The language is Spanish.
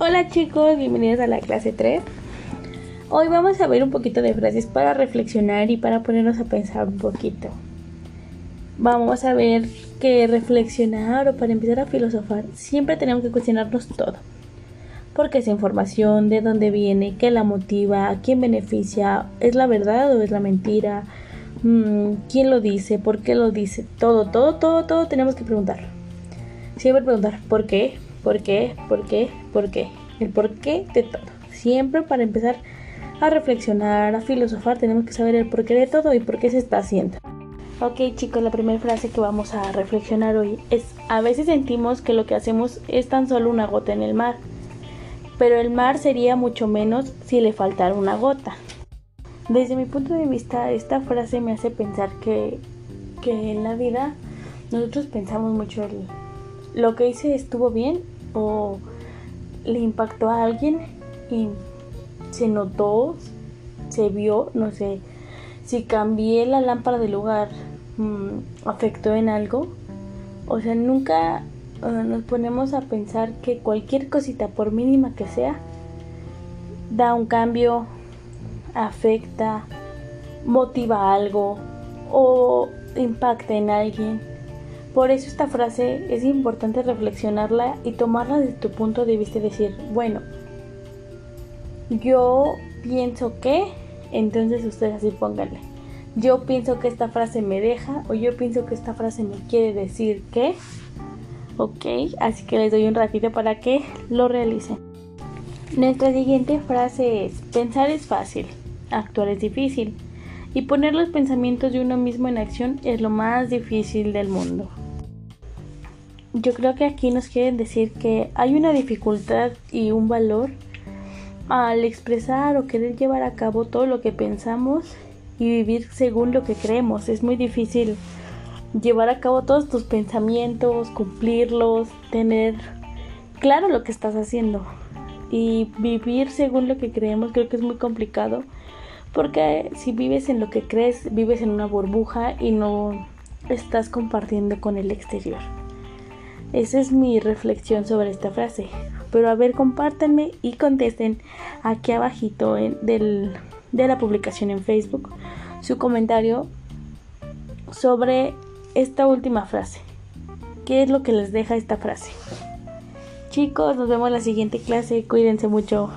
Hola chicos, bienvenidos a la clase 3. Hoy vamos a ver un poquito de frases para reflexionar y para ponernos a pensar un poquito. Vamos a ver que reflexionar o para empezar a filosofar siempre tenemos que cuestionarnos todo. ¿Por qué esa información? ¿De dónde viene? ¿Qué la motiva? ¿A quién beneficia? ¿Es la verdad o es la mentira? Mm, ¿Quién lo dice? ¿Por qué lo dice? Todo, todo, todo, todo tenemos que preguntar. Siempre preguntar ¿por qué? ¿Por qué? ¿Por qué? ¿Por qué? El por qué de todo. Siempre para empezar a reflexionar, a filosofar, tenemos que saber el por qué de todo y por qué se está haciendo. Ok chicos, la primera frase que vamos a reflexionar hoy es, a veces sentimos que lo que hacemos es tan solo una gota en el mar, pero el mar sería mucho menos si le faltara una gota. Desde mi punto de vista, esta frase me hace pensar que, que en la vida nosotros pensamos mucho el, lo que hice estuvo bien o le impactó a alguien y se notó, se vio, no sé, si cambié la lámpara de lugar, mm, afectó en algo. O sea, nunca eh, nos ponemos a pensar que cualquier cosita, por mínima que sea, da un cambio, afecta, motiva algo o impacta en alguien. Por eso esta frase es importante reflexionarla y tomarla desde tu punto de vista y decir, bueno, yo pienso que, entonces ustedes así pónganle. Yo pienso que esta frase me deja o yo pienso que esta frase me quiere decir que. Ok, así que les doy un ratito para que lo realicen. Nuestra siguiente frase es, pensar es fácil, actuar es difícil y poner los pensamientos de uno mismo en acción es lo más difícil del mundo yo creo que aquí nos quieren decir que hay una dificultad y un valor al expresar o querer llevar a cabo todo lo que pensamos y vivir según lo que creemos. Es muy difícil llevar a cabo todos tus pensamientos, cumplirlos, tener claro lo que estás haciendo. Y vivir según lo que creemos creo que es muy complicado porque si vives en lo que crees, vives en una burbuja y no estás compartiendo con el exterior. Esa es mi reflexión sobre esta frase. Pero a ver, compártanme y contesten aquí abajito de la publicación en Facebook su comentario sobre esta última frase. ¿Qué es lo que les deja esta frase? Chicos, nos vemos en la siguiente clase. Cuídense mucho.